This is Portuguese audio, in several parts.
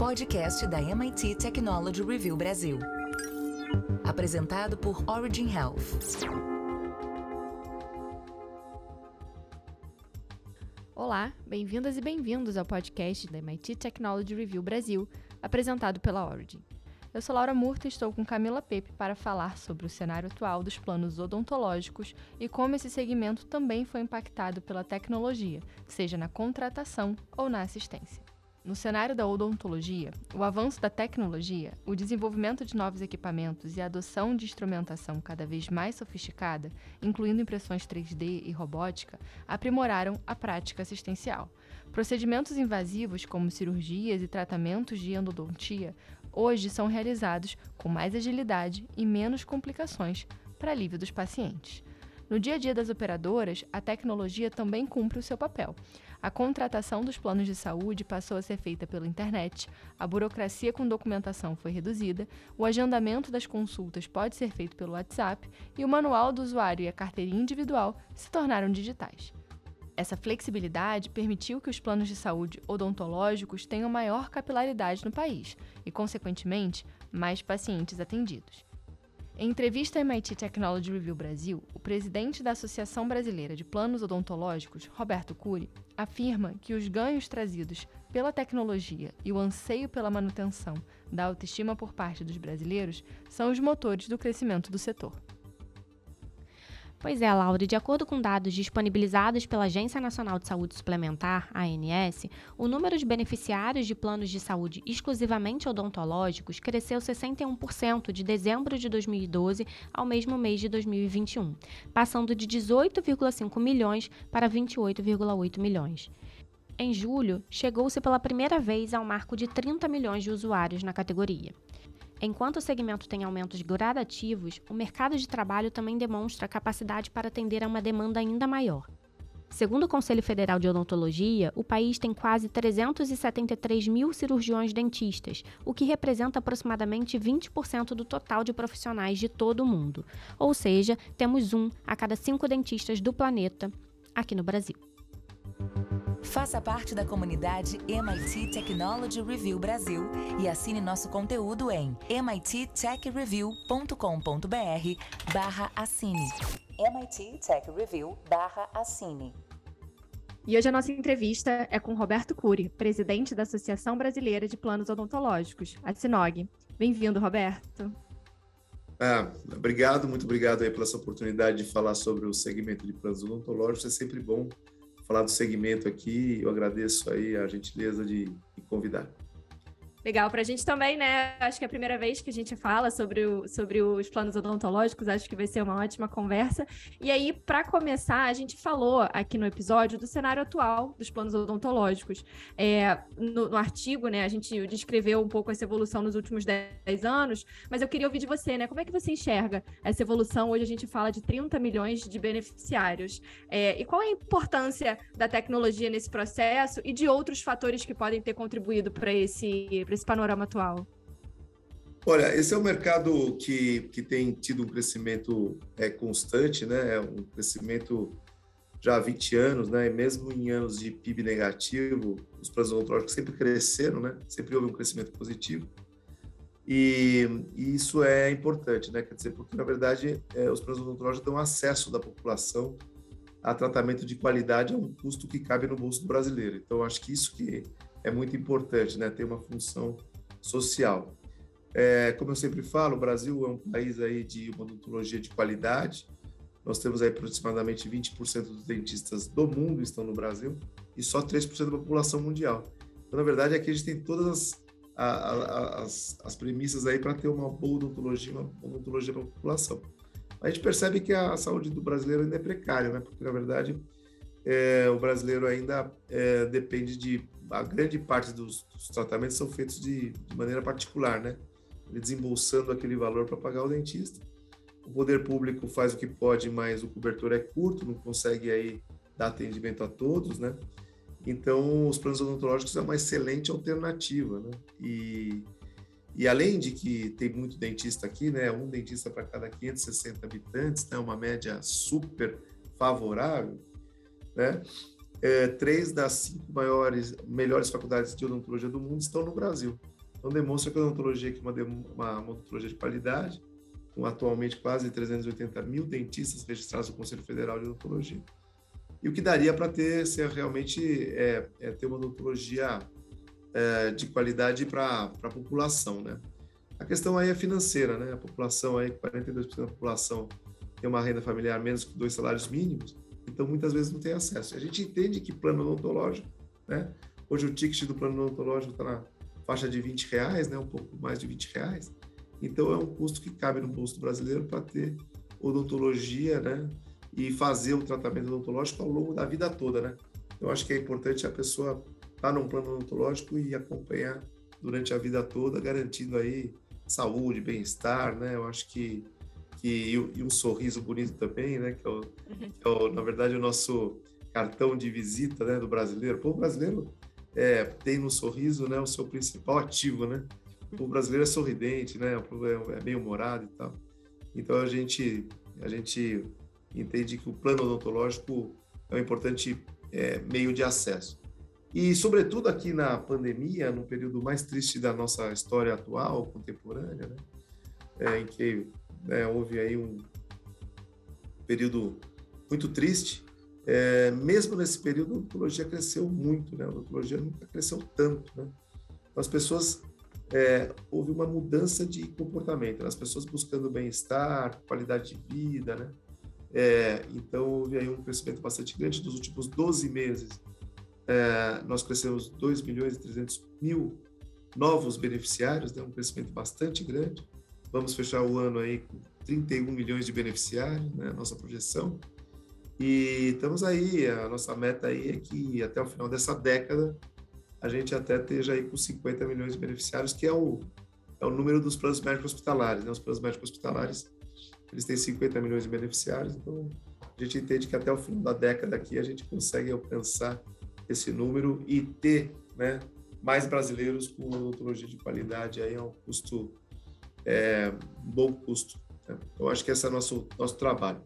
podcast da MIT Technology Review Brasil. Apresentado por Origin Health. Olá, bem-vindas e bem-vindos ao podcast da MIT Technology Review Brasil, apresentado pela Origin. Eu sou Laura Murta e estou com Camila Pepe para falar sobre o cenário atual dos planos odontológicos e como esse segmento também foi impactado pela tecnologia, seja na contratação ou na assistência. No cenário da odontologia, o avanço da tecnologia, o desenvolvimento de novos equipamentos e a adoção de instrumentação cada vez mais sofisticada, incluindo impressões 3D e robótica, aprimoraram a prática assistencial. Procedimentos invasivos, como cirurgias e tratamentos de endodontia, hoje são realizados com mais agilidade e menos complicações para alívio dos pacientes. No dia a dia das operadoras, a tecnologia também cumpre o seu papel. A contratação dos planos de saúde passou a ser feita pela internet, a burocracia com documentação foi reduzida, o agendamento das consultas pode ser feito pelo WhatsApp e o manual do usuário e a carteirinha individual se tornaram digitais. Essa flexibilidade permitiu que os planos de saúde odontológicos tenham maior capilaridade no país e, consequentemente, mais pacientes atendidos. Em entrevista à MIT Technology Review Brasil, o presidente da Associação Brasileira de Planos Odontológicos, Roberto Cury, afirma que os ganhos trazidos pela tecnologia e o anseio pela manutenção da autoestima por parte dos brasileiros são os motores do crescimento do setor. Pois é, Laura, de acordo com dados disponibilizados pela Agência Nacional de Saúde Suplementar, ANS, o número de beneficiários de planos de saúde exclusivamente odontológicos cresceu 61% de dezembro de 2012 ao mesmo mês de 2021, passando de 18,5 milhões para 28,8 milhões. Em julho, chegou-se pela primeira vez ao marco de 30 milhões de usuários na categoria. Enquanto o segmento tem aumentos gradativos, o mercado de trabalho também demonstra capacidade para atender a uma demanda ainda maior. Segundo o Conselho Federal de Odontologia, o país tem quase 373 mil cirurgiões dentistas, o que representa aproximadamente 20% do total de profissionais de todo o mundo. Ou seja, temos um a cada cinco dentistas do planeta aqui no Brasil. Faça parte da comunidade MIT Technology Review Brasil e assine nosso conteúdo em mittechreview.com.br barra assine. MIT Tech Review barra assine. E hoje a nossa entrevista é com Roberto Cury, presidente da Associação Brasileira de Planos Odontológicos, a SINOG. Bem-vindo, Roberto. Ah, obrigado, muito obrigado aí pela essa oportunidade de falar sobre o segmento de planos odontológicos. É sempre bom falar do segmento aqui. Eu agradeço aí a gentileza de me convidar. Legal, para a gente também, né? Acho que é a primeira vez que a gente fala sobre, o, sobre os planos odontológicos, acho que vai ser uma ótima conversa. E aí, para começar, a gente falou aqui no episódio do cenário atual dos planos odontológicos. É, no, no, artigo, né, a gente descreveu um pouco essa evolução nos últimos 10 anos, mas eu queria ouvir de você, né? Como é que você enxerga essa evolução? Hoje a gente fala de 30 milhões de beneficiários. É, e qual é a importância da tecnologia nesse processo e de outros fatores que podem ter contribuído para esse para esse panorama atual? Olha, esse é um mercado que, que tem tido um crescimento é, constante, né? É um crescimento já há 20 anos, né? E mesmo em anos de PIB negativo, os planos odontológicos sempre cresceram, né? Sempre houve um crescimento positivo. E, e isso é importante, né? Quer dizer, porque na verdade é, os planos odontológicos dão acesso da população a tratamento de qualidade a um custo que cabe no bolso do brasileiro. Então, acho que isso que é muito importante, né? Ter uma função social. É, como eu sempre falo, o Brasil é um país aí de odontologia de qualidade. Nós temos aí aproximadamente 20% dos dentistas do mundo estão no Brasil e só 3% da população mundial. Então, na verdade, aqui a gente tem todas as, as, as premissas aí para ter uma boa odontologia, uma odontologia para a população. A gente percebe que a saúde do brasileiro ainda é precária, né? Porque, na verdade, é, o brasileiro ainda é, depende de a grande parte dos, dos tratamentos são feitos de, de, maneira particular, né? Ele desembolsando aquele valor para pagar o dentista. O poder público faz o que pode, mas o cobertor é curto, não consegue aí dar atendimento a todos, né? Então, os planos odontológicos é uma excelente alternativa, né? E, e além de que tem muito dentista aqui, né? Um dentista para cada 560 habitantes, né? Uma média super favorável, né? É, três das cinco maiores, melhores faculdades de odontologia do mundo estão no Brasil. Então, demonstra que a odontologia é uma, uma, uma odontologia de qualidade, com atualmente quase 380 mil dentistas registrados no Conselho Federal de Odontologia. E o que daria para ter, ser realmente, é, é, ter uma odontologia é, de qualidade para a população, né? A questão aí é financeira, né? A população aí, 42% da população tem uma renda familiar menos que dois salários mínimos, então muitas vezes não tem acesso. A gente entende que plano odontológico, né? Hoje o ticket do plano odontológico está na faixa de 20 reais, né? Um pouco mais de 20 reais. Então é um custo que cabe no bolso do brasileiro para ter odontologia, né? E fazer o tratamento odontológico ao longo da vida toda, né? Eu acho que é importante a pessoa estar tá num plano odontológico e acompanhar durante a vida toda, garantindo aí saúde, bem-estar, né? Eu acho que que e, um sorriso bonito também, né? Que é, o, que é o, na verdade o nosso cartão de visita, né? Do brasileiro. O povo brasileiro é, tem no sorriso, né? O seu principal ativo, né? O brasileiro é sorridente, né? O é, é bem humorado e tal. Então a gente a gente entende que o plano odontológico é um importante é, meio de acesso. E, sobretudo, aqui na pandemia, no período mais triste da nossa história atual, contemporânea, né? É, em que né, houve aí um período muito triste, é, mesmo nesse período, a odontologia cresceu muito, né? A odontologia nunca cresceu tanto, né? Então, as pessoas, é, houve uma mudança de comportamento, né? as pessoas buscando bem-estar, qualidade de vida, né? É, então, houve aí um crescimento bastante grande dos últimos 12 meses. É, nós crescemos 2 milhões e 300 mil novos beneficiários, né? um crescimento bastante grande. Vamos fechar o ano aí com 31 milhões de beneficiários, né? Nossa projeção. E estamos aí, a nossa meta aí é que até o final dessa década a gente até esteja aí com 50 milhões de beneficiários, que é o, é o número dos planos médicos hospitalares. Né? Os planos médicos hospitalares, eles têm 50 milhões de beneficiários, então a gente entende que até o fim da década aqui a gente consegue alcançar esse número e ter né, mais brasileiros com odontologia de qualidade aí a um custo é, bom custo. Né? Eu acho que esse é nosso nosso trabalho.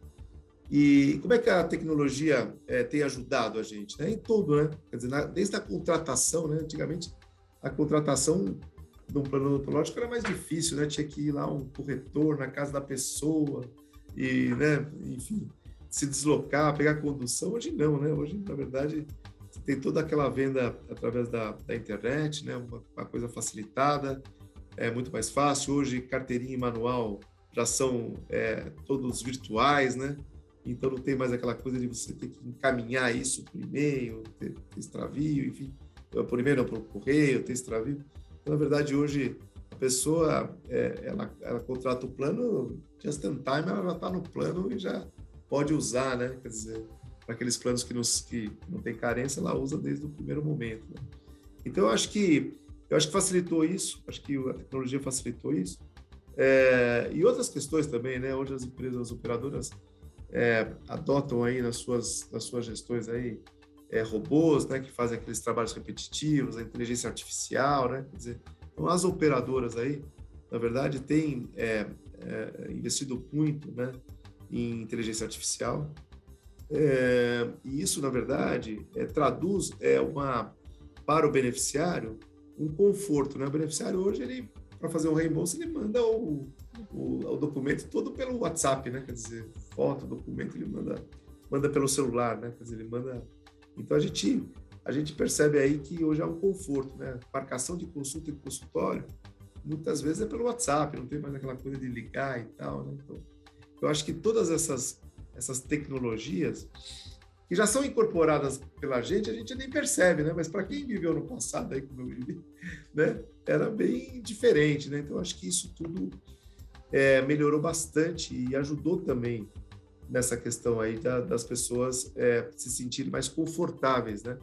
E como é que a tecnologia é, tem ajudado a gente? Né? Em tudo, né? Quer dizer, na, desde a contratação, né? Antigamente, a contratação de um plano odontológico era mais difícil, né? Tinha que ir lá um corretor na casa da pessoa e, né? Enfim, se deslocar, pegar condução. Hoje não, né? Hoje, na verdade, tem toda aquela venda através da, da internet, né? Uma, uma coisa facilitada é muito mais fácil. Hoje, carteirinha e manual já são é, todos virtuais, né? Então não tem mais aquela coisa de você ter que encaminhar isso por e-mail, ter, ter extravio, enfim, por e-mail, não, por correio, ter extravio. Então, na verdade, hoje a pessoa é, ela, ela contrata o plano just in time, ela já está no plano e já pode usar, né? Quer dizer, para aqueles planos que, nos, que não tem carência, ela usa desde o primeiro momento. Né? Então, eu acho que eu acho que facilitou isso, acho que a tecnologia facilitou isso. É, e outras questões também, né? Hoje as empresas as operadoras é, adotam aí nas suas, nas suas gestões aí é, robôs, né? Que fazem aqueles trabalhos repetitivos, a inteligência artificial, né? Quer dizer, então as operadoras aí, na verdade, têm é, é, investido muito, né? Em inteligência artificial. É, e isso, na verdade, traduz é, uma para o beneficiário um conforto, né? O beneficiário hoje, ele para fazer o reembolso, ele manda o, o, o, documento todo pelo WhatsApp, né? Quer dizer, foto, documento, ele manda, manda pelo celular, né? Quer dizer, ele manda... Então, a gente, a gente percebe aí que hoje há um conforto, né? Marcação de consulta e consultório, muitas vezes é pelo WhatsApp, não tem mais aquela coisa de ligar e tal, né? Então, eu acho que todas essas, essas tecnologias que já são incorporadas pela gente, a gente nem percebe, né? Mas para quem viveu no passado, aí como eu vivi, né? Era bem diferente, né? Então, acho que isso tudo é, melhorou bastante e ajudou também nessa questão aí da, das pessoas é, se sentirem mais confortáveis, né?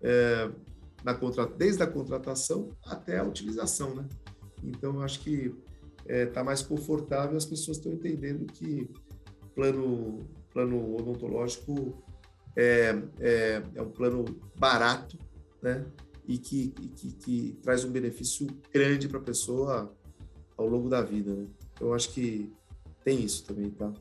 É, na contra, desde a contratação até a utilização, né? Então, acho que está é, mais confortável, as pessoas estão entendendo que plano plano odontológico é, é, é um plano barato, né? E que, que, que traz um benefício grande para a pessoa ao longo da vida, né? Eu acho que tem isso também, tá?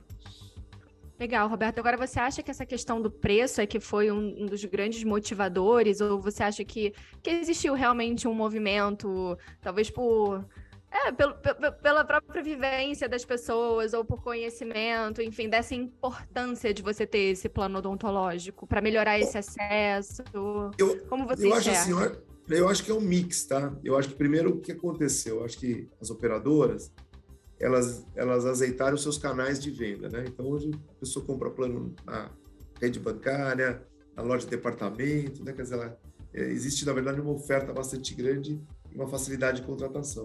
Legal, Roberto. Agora, você acha que essa questão do preço é que foi um, um, dos grandes motivadores? Ou você acha que, que existiu realmente um movimento, talvez por. É, pelo, pela própria vivência das pessoas, ou por conhecimento, enfim, dessa importância de você ter esse plano odontológico para melhorar esse acesso? Eu, Como você eu acho assim, eu, acho que é um mix, tá? Eu acho que primeiro o que aconteceu? Eu acho que as operadoras elas, elas azeitaram seus canais de venda, né? Então, hoje a pessoa compra plano na rede bancária, na loja de departamento, né? Quer dizer, ela, é, existe, na verdade, uma oferta bastante grande uma facilidade de contratação.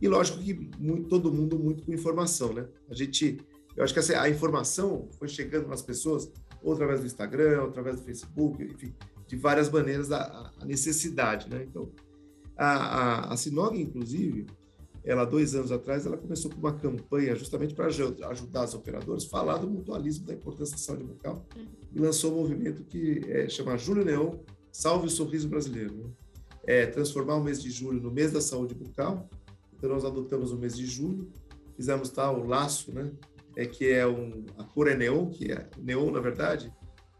E lógico que muito, todo mundo muito com informação, né? A gente, eu acho que essa, a informação foi chegando nas pessoas ou através do Instagram, ou através do Facebook, enfim, de várias maneiras a, a necessidade, né? Então, a, a, a Sinog, inclusive, ela dois anos atrás ela começou com uma campanha justamente para ajudar os operadores falar do mutualismo da importância da saúde bucal uhum. e lançou um movimento que é, chama Júlio Neon Salve o Sorriso Brasileiro né? É transformar o mês de julho no mês da saúde bucal então nós adotamos o mês de julho fizemos tal tá, laço né é que é um a cor é neon que é neon na verdade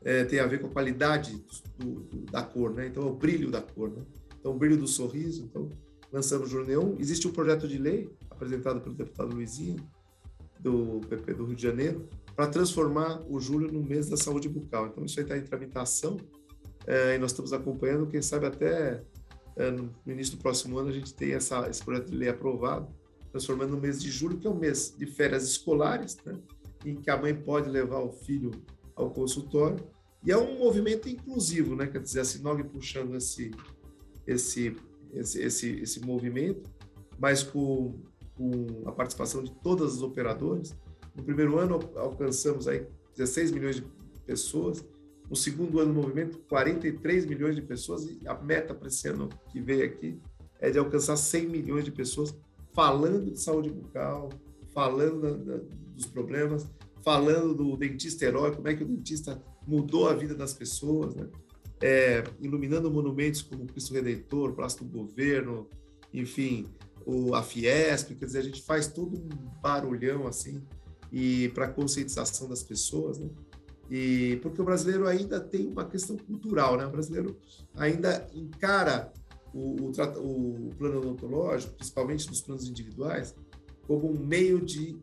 é, tem a ver com a qualidade do, do, da cor né então é o brilho da cor né então o brilho do sorriso então lançamos o Neon. Existe um projeto de lei apresentado pelo deputado Luizinho, do PP do Rio de Janeiro, para transformar o julho no mês da saúde bucal. Então, isso aí está em tramitação é, e nós estamos acompanhando. Quem sabe até no início do próximo ano a gente tem essa, esse projeto de lei aprovado, transformando no mês de julho, que é um mês de férias escolares, né, em que a mãe pode levar o filho ao consultório. E é um movimento inclusivo, né? quer dizer, a Sinog puxando esse, esse esse, esse, esse movimento, mas com, com a participação de todas as operadoras. No primeiro ano, alcançamos aí 16 milhões de pessoas. No segundo ano do movimento, 43 milhões de pessoas. E a meta para esse ano que veio aqui é de alcançar 100 milhões de pessoas falando de saúde bucal, falando da, da, dos problemas, falando do dentista herói, como é que o dentista mudou a vida das pessoas, né? é, iluminando monumentos como o Cristo Redentor, Praça do Governo, enfim, o, a Fiesp, quer dizer, a gente faz todo um barulhão assim e para conscientização das pessoas, né? E porque o brasileiro ainda tem uma questão cultural, né? O brasileiro ainda encara o, o, o plano odontológico, principalmente nos planos individuais, como um meio de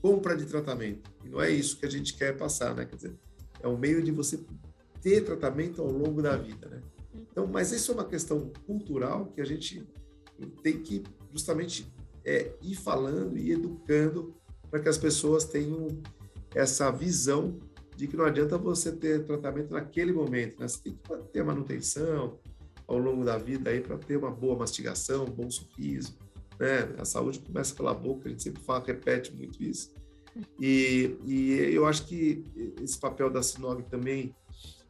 compra de tratamento. E não é isso que a gente quer passar, né? Quer dizer, é um meio de você ter tratamento ao longo da vida, né? Então, mas isso é uma questão cultural que a gente tem que justamente é, ir falando e educando para que as pessoas tenham essa visão de que não adianta você ter tratamento naquele momento, né? Você tem que ter manutenção ao longo da vida aí para ter uma boa mastigação, um bom sorriso, né? A saúde começa pela boca, a gente sempre fala, repete muito isso. E, e eu acho que esse papel da Sinog também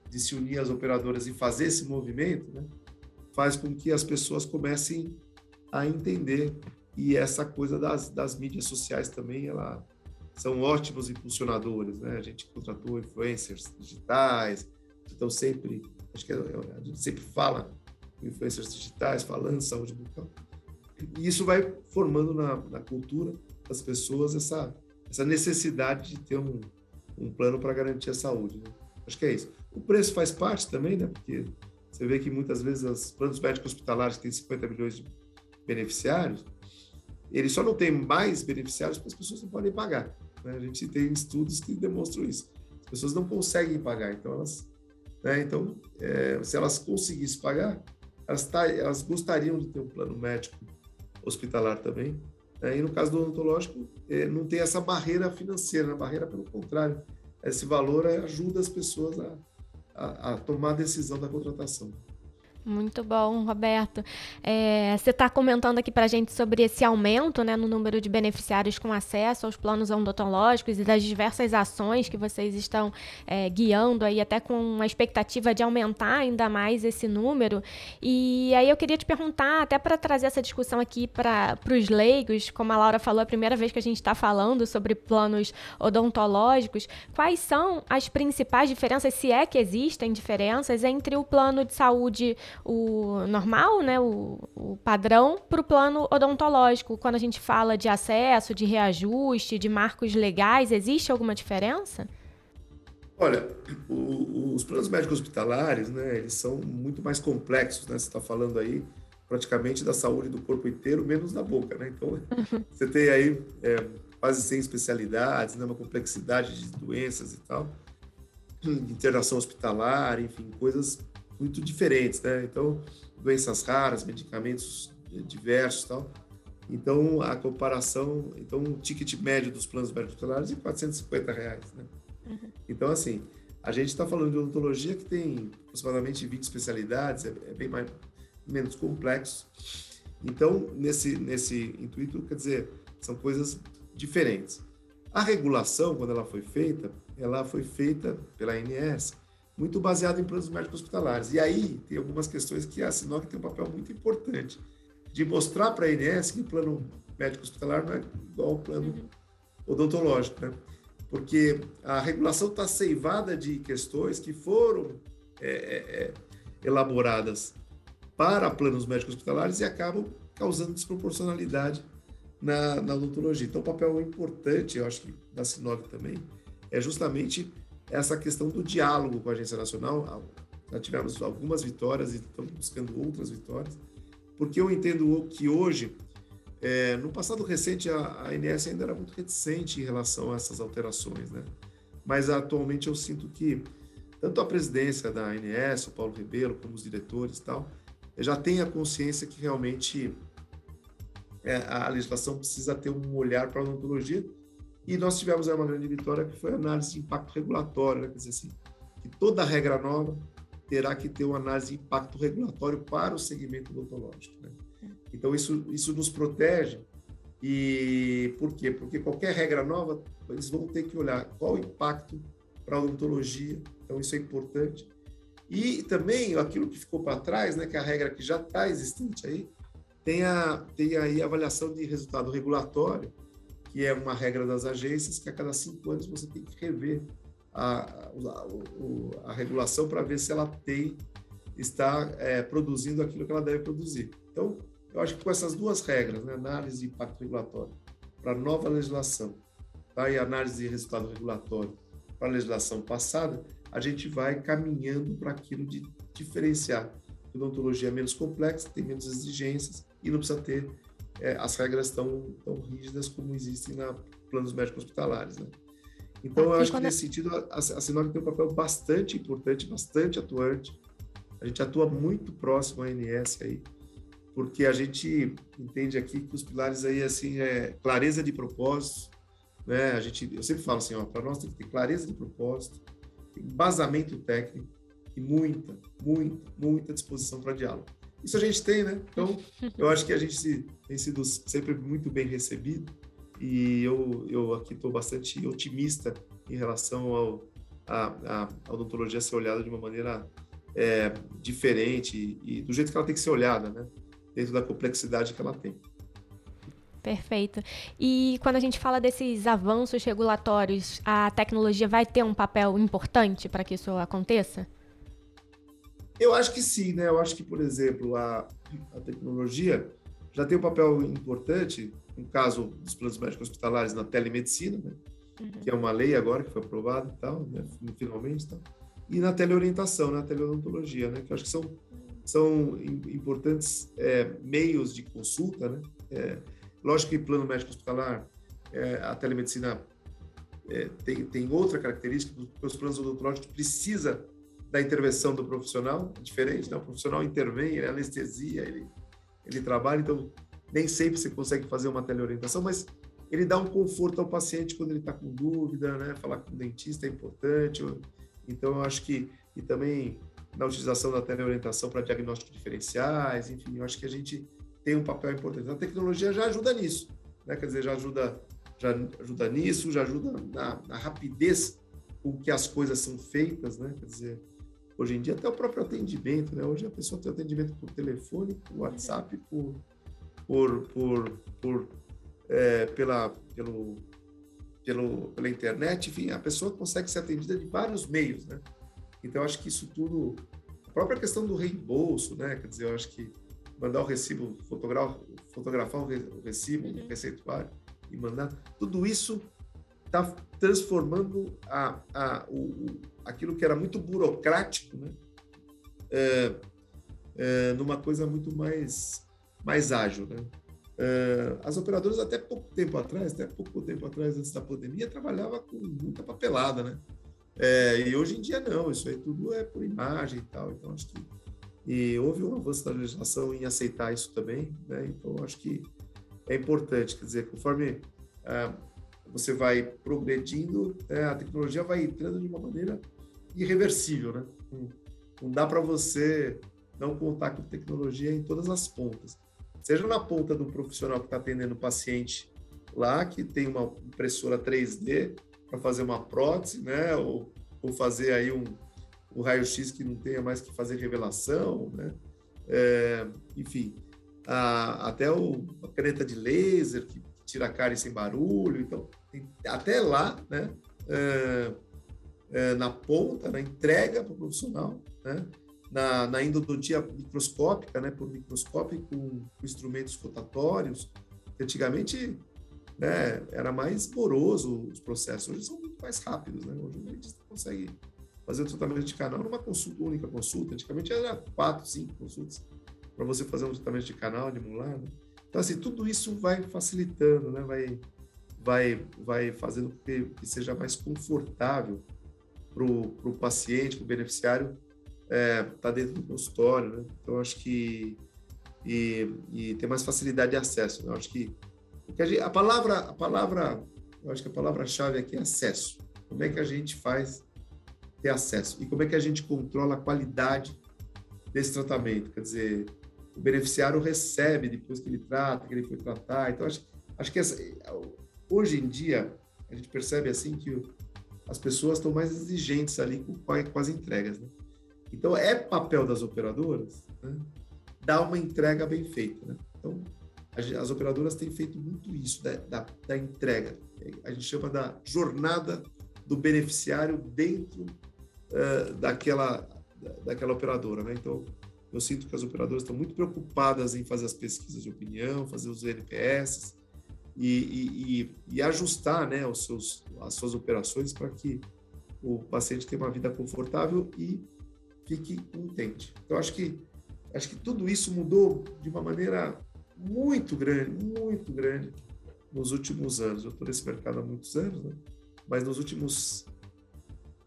de se unir às operadoras e fazer esse movimento, né, faz com que as pessoas comecem a entender. E essa coisa das, das mídias sociais também, ela são ótimos impulsionadores, né? A gente contratou influencers digitais, então sempre, acho que é, é, a gente sempre fala influencers digitais, falando de saúde bucal. E isso vai formando na, na cultura das pessoas essa, essa necessidade de ter um, um plano para garantir a saúde. Né? Acho que é isso. O preço faz parte também, né? Porque você vê que muitas vezes os planos médicos hospitalares têm 50 milhões de beneficiários, eles só não têm mais beneficiários porque as pessoas não podem pagar. Né? A gente tem estudos que demonstram isso. As pessoas não conseguem pagar, então elas, né? então é, se elas conseguissem pagar, elas, tá, elas gostariam de ter um plano médico hospitalar também. Né? E no caso do odontológico, é, não tem essa barreira financeira, a barreira pelo contrário, esse valor ajuda as pessoas a, a, a tomar a decisão da contratação. Muito bom, Roberto. É, você está comentando aqui para a gente sobre esse aumento né, no número de beneficiários com acesso aos planos odontológicos e das diversas ações que vocês estão é, guiando aí, até com a expectativa de aumentar ainda mais esse número. E aí eu queria te perguntar, até para trazer essa discussão aqui para os leigos, como a Laura falou, é a primeira vez que a gente está falando sobre planos odontológicos, quais são as principais diferenças, se é que existem diferenças, entre o plano de saúde o normal, né, o, o padrão, para o plano odontológico. Quando a gente fala de acesso, de reajuste, de marcos legais, existe alguma diferença? Olha, o, os planos médicos hospitalares, né, eles são muito mais complexos, né? Você está falando aí praticamente da saúde do corpo inteiro, menos da boca, né? Então, uhum. você tem aí é, quase 100 especialidades, né, uma complexidade de doenças e tal, internação hospitalar, enfim, coisas muito diferentes, né? Então, doenças raras, medicamentos diversos tal. Então, a comparação, então, o ticket médio dos planos hospitalares é 450 reais, né? Uhum. Então, assim, a gente está falando de odontologia que tem aproximadamente 20 especialidades, é, é bem mais, menos complexo. Então, nesse, nesse intuito, quer dizer, são coisas diferentes. A regulação, quando ela foi feita, ela foi feita pela ANS, muito baseada em planos médicos hospitalares. E aí tem algumas questões que a Sinoc tem um papel muito importante de mostrar para a ANS que o plano médico hospitalar não é igual ao plano uhum. odontológico, né? porque a regulação está ceivada de questões que foram é, é, é, elaboradas para planos médicos hospitalares e acabam causando desproporcionalidade na, na odontologia. Então, o papel importante, eu acho que da Sinov também, é justamente essa questão do diálogo com a Agência Nacional. Já tivemos algumas vitórias e estamos buscando outras vitórias, porque eu entendo que hoje é, no passado recente, a, ANS ainda era muito reticente em relação a essas alterações, né? Mas atualmente eu sinto que tanto a presidência da ANS, o Paulo Rebelo, como os diretores e tal, já tem a consciência que realmente é, a legislação precisa ter um olhar para a odontologia. E nós tivemos uma grande vitória que foi a análise de impacto regulatório, né? quer dizer assim, que toda regra nova terá que ter uma análise de impacto regulatório para o segmento odontológico. Né? Então, isso, isso nos protege. E por quê? Porque qualquer regra nova, eles vão ter que olhar qual o impacto para a odontologia. Então, isso é importante. E também aquilo que ficou para trás, né, que é a regra que já está existente aí, tem, a, tem aí a avaliação de resultado regulatório, que é uma regra das agências, que a cada cinco anos você tem que rever a, a, a regulação para ver se ela tem está é, produzindo aquilo que ela deve produzir. Então, eu acho que com essas duas regras, né, análise de impacto regulatório para nova legislação tá, e análise de resultado regulatório para a legislação passada, a gente vai caminhando para aquilo de diferenciar. Odontologia é menos complexa, tem menos exigências e não precisa ter é, as regras tão, tão rígidas como existem na planos médicos hospitalares. Né? Então, eu acho que nesse sentido, a, a Sinop tem um papel bastante importante, bastante atuante. A gente atua muito próximo à ANS aí, porque a gente entende aqui que os pilares aí assim é clareza de propósito, né? A gente, eu sempre falo assim, ó, para nós tem que ter clareza de propósito, embasamento técnico e muita, muita, muita disposição para diálogo. Isso a gente tem, né? Então, eu acho que a gente tem sido sempre muito bem recebido e eu, eu aqui estou bastante otimista em relação ao a, a odontologia ser olhada de uma maneira é, diferente e, e do jeito que ela tem que ser olhada, né? dentro da complexidade que ela tem. Perfeito. E quando a gente fala desses avanços regulatórios, a tecnologia vai ter um papel importante para que isso aconteça? Eu acho que sim, né? Eu acho que, por exemplo, a, a tecnologia já tem um papel importante, no caso dos planos médicos hospitalares na telemedicina, né? Uhum. que é uma lei agora que foi aprovada e tal, né? finalmente, tal. e na teleorientação, na teleodontologia, né? que eu acho que são são importantes é, meios de consulta, né? É, lógico que plano médico hospitalar, é, a telemedicina é, tem, tem outra característica, porque os planos odontológicos precisa da intervenção do profissional, diferente, né? O profissional intervém, ele anestesia, ele, ele trabalha, então nem sempre você consegue fazer uma teleorientação, mas ele dá um conforto ao paciente quando ele está com dúvida, né? Falar com o dentista é importante. Então, eu acho que, e também na utilização da teleorientação para diagnósticos diferenciais, enfim, eu acho que a gente tem um papel importante. A tecnologia já ajuda nisso, né? quer dizer, já ajuda, já ajuda nisso, já ajuda na, na rapidez com que as coisas são feitas, né? quer dizer, hoje em dia até o próprio atendimento, né? hoje a pessoa tem atendimento por telefone, por WhatsApp, por, por, por, por é, pela, pelo, pelo, pela internet, enfim, a pessoa consegue ser atendida de vários meios, né? Então, acho que isso tudo própria questão do reembolso, né? Quer dizer, eu acho que mandar o recibo, fotografar, fotografar o recibo, o receituário e mandar, tudo isso está transformando a, a, o, aquilo que era muito burocrático, né? É, é, numa coisa muito mais, mais ágil, né? É, as operadoras até pouco tempo atrás, até pouco tempo atrás, antes da pandemia, trabalhava com muita papelada, né? É, e hoje em dia não, isso aí tudo é por imagem e tal. Então acho que e houve um avanço da legislação em aceitar isso também, né? Então acho que é importante, quer dizer, conforme ah, você vai progredindo, né, a tecnologia vai entrando de uma maneira irreversível, né? Não, não dá para você não contar com tecnologia em todas as pontas. Seja na ponta do profissional que está atendendo o paciente lá, que tem uma impressora 3D para fazer uma prótese, né? Ou, ou fazer aí um, um raio-x que não tenha mais que fazer revelação, né? É, enfim, a, até o, a caneta de laser que tira a cárie sem barulho, então até lá, né? É, é, na ponta, na entrega para o profissional, né? na, na endodontia microscópica, né? por microscópio com, com instrumentos rotatórios. Antigamente né, era mais moroso os processos, hoje são muito mais rápidos. Né? Hoje o dentista consegue fazer o tratamento de canal numa consulta, única consulta. Antigamente era quatro, cinco consultas para você fazer um tratamento de canal, de molar. Né? Então, assim, tudo isso vai facilitando, né? vai, vai, vai fazendo que, que seja mais confortável para o paciente, para o beneficiário, estar é, tá dentro do consultório. Né? Então, acho que. E, e ter mais facilidade de acesso. Né? Acho que a, gente, a, palavra, a palavra, eu acho que a palavra-chave aqui é acesso. Como é que a gente faz ter acesso? E como é que a gente controla a qualidade desse tratamento? Quer dizer, o beneficiário recebe depois que ele trata, que ele foi tratar. Então, acho, acho que essa, hoje em dia, a gente percebe assim que as pessoas estão mais exigentes ali com, com as entregas. Né? Então, é papel das operadoras né, dar uma entrega bem feita. Né? Então, as operadoras têm feito muito isso, da, da, da, entrega. A gente chama da jornada do beneficiário dentro uh, daquela, daquela operadora. Né? Então, eu sinto que as operadoras estão muito preocupadas em fazer as pesquisas de opinião, fazer os NPS e, e, e, e ajustar né, os seus, as suas operações para que o paciente tenha uma vida confortável e fique contente. Então, acho que, acho que tudo isso mudou de uma maneira muito grande, muito grande nos últimos anos. Eu estou nesse mercado há muitos anos, né? mas nos últimos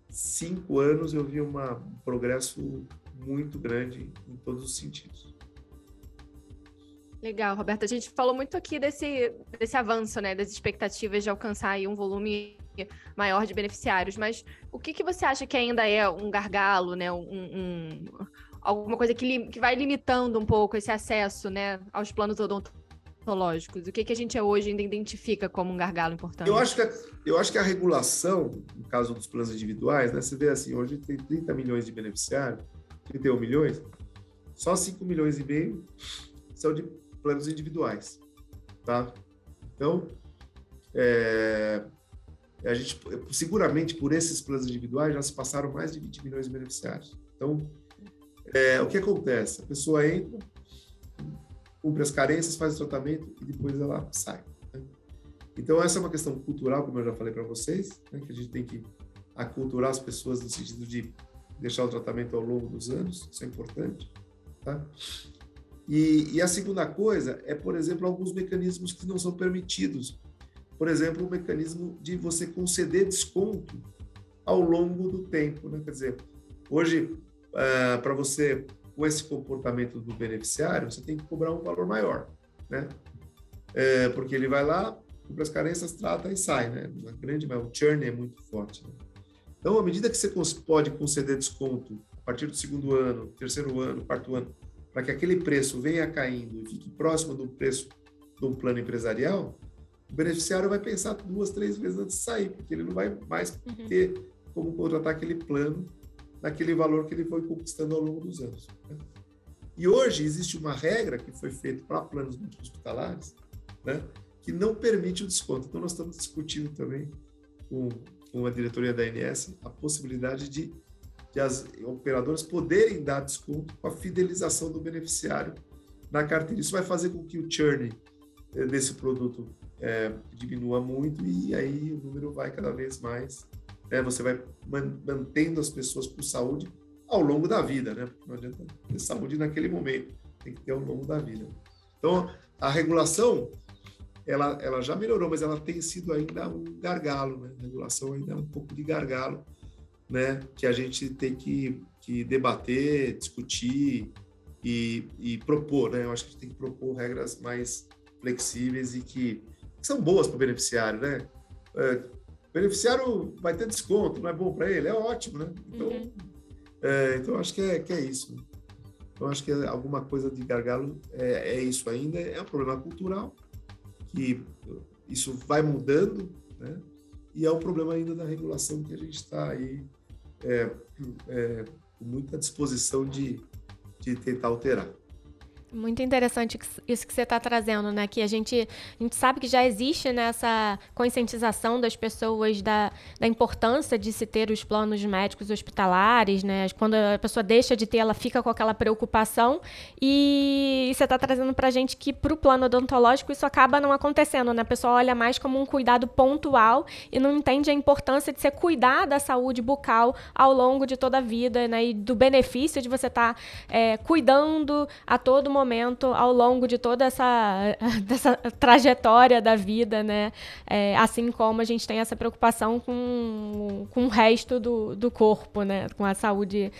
cinco anos eu vi uma, um progresso muito grande em todos os sentidos. Legal, Roberto. A gente falou muito aqui desse, desse avanço, né, das expectativas de alcançar aí um volume maior de beneficiários, mas o que, que você acha que ainda é um gargalo, né, um, um alguma coisa que, que vai limitando um pouco esse acesso, né, aos planos odontológicos? O que, que a gente hoje ainda identifica como um gargalo importante? Eu acho que a, eu acho que a regulação, no caso dos planos individuais, né, você vê assim, hoje tem 30 milhões de beneficiários, 31 milhões, só 5 milhões e meio são de planos individuais, tá? Então, é, a gente, seguramente por esses planos individuais já se passaram mais de 20 milhões de beneficiários. Então, é, o que acontece? A pessoa entra, cumpre as carências, faz o tratamento e depois ela sai. Né? Então, essa é uma questão cultural, como eu já falei para vocês, né, que a gente tem que aculturar as pessoas no sentido de deixar o tratamento ao longo dos anos, isso é importante. Tá? E, e, a segunda coisa é, por exemplo, alguns mecanismos que não são permitidos. Por exemplo, o mecanismo de você conceder desconto ao longo do tempo. Né? Quer dizer, hoje, uh, para você, com esse comportamento do beneficiário, você tem que cobrar um valor maior. Né? É, porque ele vai lá, cumpre as carências, trata e sai. Né? Uma grande, o churn é muito forte. Né? Então, à medida que você pode conceder desconto a partir do segundo ano, terceiro ano, quarto ano, para que aquele preço venha caindo e fique próximo do preço um plano empresarial, o beneficiário vai pensar duas, três vezes antes de sair, porque ele não vai mais uhum. ter como contratar aquele plano naquele valor que ele foi conquistando ao longo dos anos. Né? E hoje existe uma regra que foi feita para planos hospitalares, né, que não permite o desconto. Então, nós estamos discutindo também com com a diretoria da ANS a possibilidade de, de as operadoras poderem dar desconto com a fidelização do beneficiário na carteira. Isso vai fazer com que o churn eh, desse produto é, diminua muito e aí o número vai cada vez mais. Né? Você vai mantendo as pessoas com saúde ao longo da vida, né? Não adianta ter saúde naquele momento, tem que ter ao longo da vida. Então, a regulação, ela, ela já melhorou, mas ela tem sido ainda um gargalo, né? A regulação ainda é um pouco de gargalo, né? Que a gente tem que, que debater, discutir e, e propor, né? Eu acho que a gente tem que propor regras mais flexíveis e que, que são boas para o beneficiário, né? É, beneficiário vai ter desconto, não é bom para ele? É ótimo, né? Então, uhum. é, então acho que é, que é isso. Então, acho que alguma coisa de gargalo é, é isso ainda. É um problema cultural, que isso vai mudando, né? E é um problema ainda da regulação que a gente está aí é, é, com muita disposição de, de tentar alterar. Muito interessante isso que você está trazendo, né? Que a gente, a gente sabe que já existe nessa conscientização das pessoas da, da importância de se ter os planos médicos hospitalares, né? Quando a pessoa deixa de ter, ela fica com aquela preocupação. E, e você está trazendo para a gente que para o plano odontológico isso acaba não acontecendo, né? A pessoa olha mais como um cuidado pontual e não entende a importância de você cuidar da saúde bucal ao longo de toda a vida, né? E do benefício de você estar tá, é, cuidando a todo momento momento ao longo de toda essa, dessa trajetória da vida, né? É, assim como a gente tem essa preocupação com, com o resto do, do corpo, né? Com a saúde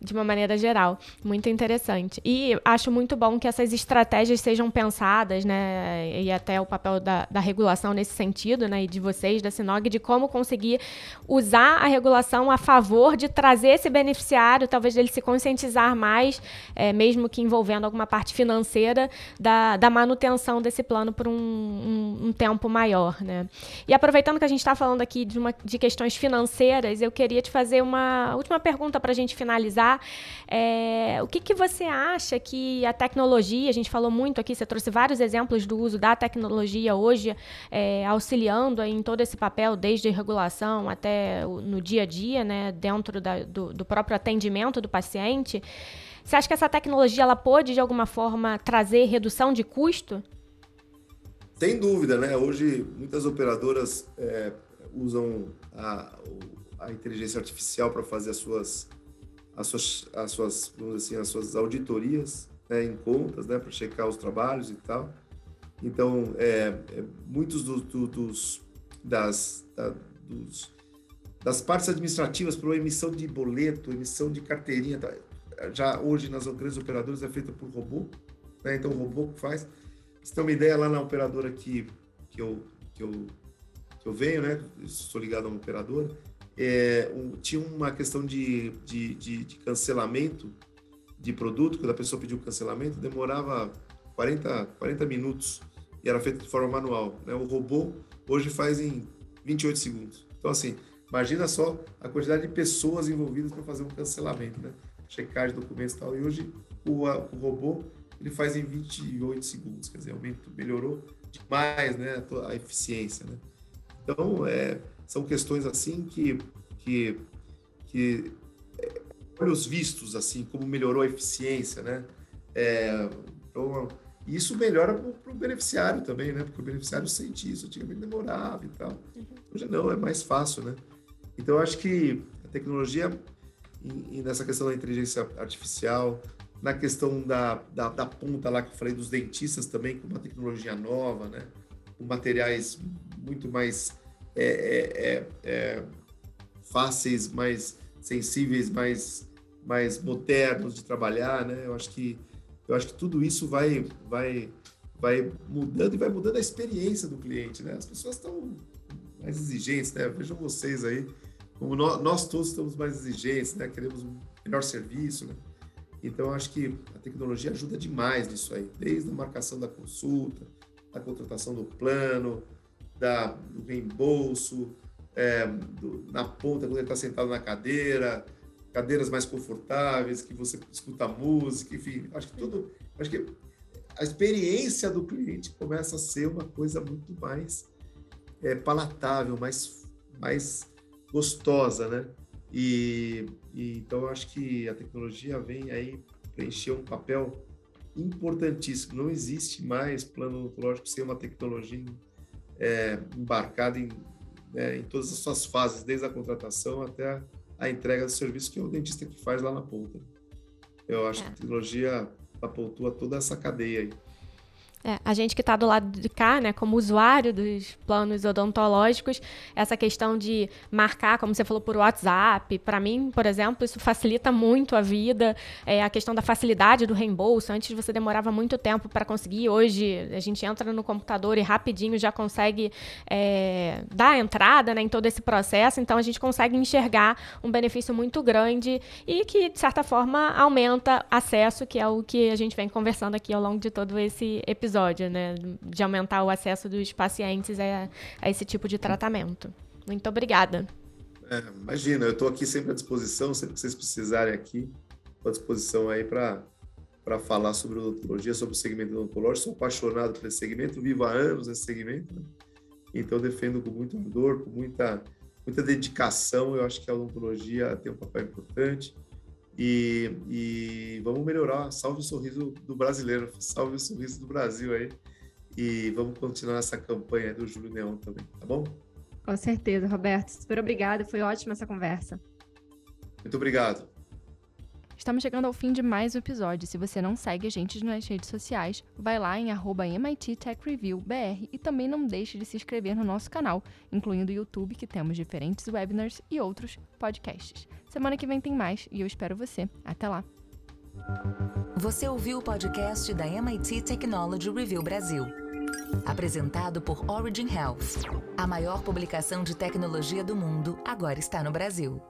de uma maneira geral. Muito interessante. E acho muito bom que essas estratégias sejam pensadas, né? E até o papel da, da regulação nesse sentido, né? E de vocês, da Sinog, de como conseguir usar a regulação a favor de trazer esse beneficiário, talvez ele se conscientizar mais, é, mesmo que envolvendo alguma parte financeira, da, da manutenção desse plano por um, um, um tempo maior, né? E aproveitando que a gente está falando aqui de, uma, de questões financeiras, eu queria te fazer uma última pergunta para a gente finalizar é, o que, que você acha que a tecnologia, a gente falou muito aqui, você trouxe vários exemplos do uso da tecnologia hoje, é, auxiliando em todo esse papel, desde regulação até no dia a dia, né, dentro da, do, do próprio atendimento do paciente. Você acha que essa tecnologia ela pode, de alguma forma, trazer redução de custo? Sem dúvida, né? Hoje, muitas operadoras é, usam a, a inteligência artificial para fazer as suas as suas, as suas, vamos assim, as suas auditorias né, em contas, né, para checar os trabalhos e tal. Então, é, é muitos do, do, dos, das, da, dos, das partes administrativas para emissão de boleto, emissão de carteirinha, tá, já hoje nas grandes operadoras é feita por robô, né, então o robô faz. Você tem uma ideia lá na operadora que, que, eu, que, eu, que eu venho, né, sou ligado a uma operadora, é, um, tinha uma questão de, de, de, de, cancelamento de produto, quando a pessoa pediu cancelamento, demorava 40, 40 minutos e era feito de forma manual. Né? O robô hoje faz em 28 segundos. Então, assim, imagina só a quantidade de pessoas envolvidas para fazer um cancelamento, né? De documentos e tal. E hoje o, o robô ele faz em 28 segundos, quer dizer, aumento, melhorou demais né, a eficiência. Né? Então, é, são questões assim que, que, que é, olhos vistos, assim, como melhorou a eficiência, né? É, então, isso melhora para o beneficiário também, né? Porque o beneficiário sente isso, antigamente demorava e tal. Uhum. Hoje não, é mais fácil, né? Então, eu acho que a tecnologia, e, nessa questão da inteligência artificial, na questão da, da, da, ponta lá que eu falei dos dentistas também, com uma tecnologia nova, né? Com materiais muito mais é, é, é, é, fáceis, mais sensíveis, mais, mais modernos de trabalhar, né? Eu acho que eu acho que tudo isso vai vai vai mudando e vai mudando a experiência do cliente, né? As pessoas estão mais exigentes, né? Vejam vocês aí, como nós, nós todos estamos mais exigentes, né? Queremos um melhor serviço, né? Então, acho que a tecnologia ajuda demais nisso aí, desde a marcação da consulta, a contratação do plano, da, do reembolso, é, do, na ponta, quando ele está sentado na cadeira, cadeiras mais confortáveis, que você escuta música, enfim, acho que tudo, acho que a experiência do cliente começa a ser uma coisa muito mais é, palatável, mais, mais gostosa, né? E, e então eu acho que a tecnologia vem aí preencher um papel importantíssimo. Não existe mais plano odontológico sem uma tecnologia é, embarcada em, né, em todas as suas fases, desde a contratação até a, a, entrega do serviço, que é o dentista que faz lá na ponta. Eu acho é. que a tecnologia apontua toda essa cadeia aí. É, a gente que está do lado de cá, né, como usuário dos planos odontológicos, essa questão de marcar, como você falou, por WhatsApp, para mim, por exemplo, isso facilita muito a vida. É, a questão da facilidade do reembolso. Antes você demorava muito tempo para conseguir, hoje a gente entra no computador e rapidinho já consegue é, dar entrada né, em todo esse processo. Então a gente consegue enxergar um benefício muito grande e que, de certa forma, aumenta acesso, que é o que a gente vem conversando aqui ao longo de todo esse episódio episódio, né? De aumentar o acesso dos pacientes a, a esse tipo de tratamento. Muito obrigada. É, imagina, eu estou aqui sempre à disposição, sempre que vocês precisarem aqui, estou à disposição aí para falar sobre odontologia, sobre o segmento odontológico. Sou apaixonado por esse segmento, vivo há anos nesse segmento, né? então defendo com muito ardor, com muita, muita dedicação. Eu acho que a odontologia tem um papel importante. E, e vamos melhorar. Salve o sorriso do brasileiro, salve o sorriso do Brasil aí. E vamos continuar essa campanha do Júlio Neon também, tá bom? Com certeza, Roberto. Super obrigada. Foi ótima essa conversa. Muito obrigado. Estamos chegando ao fim de mais um episódio. Se você não segue a gente nas redes sociais, vai lá em MIT Tech Review BR e também não deixe de se inscrever no nosso canal, incluindo o YouTube, que temos diferentes webinars e outros podcasts. Semana que vem tem mais e eu espero você. Até lá! Você ouviu o podcast da MIT Technology Review Brasil. Apresentado por Origin Health. A maior publicação de tecnologia do mundo agora está no Brasil.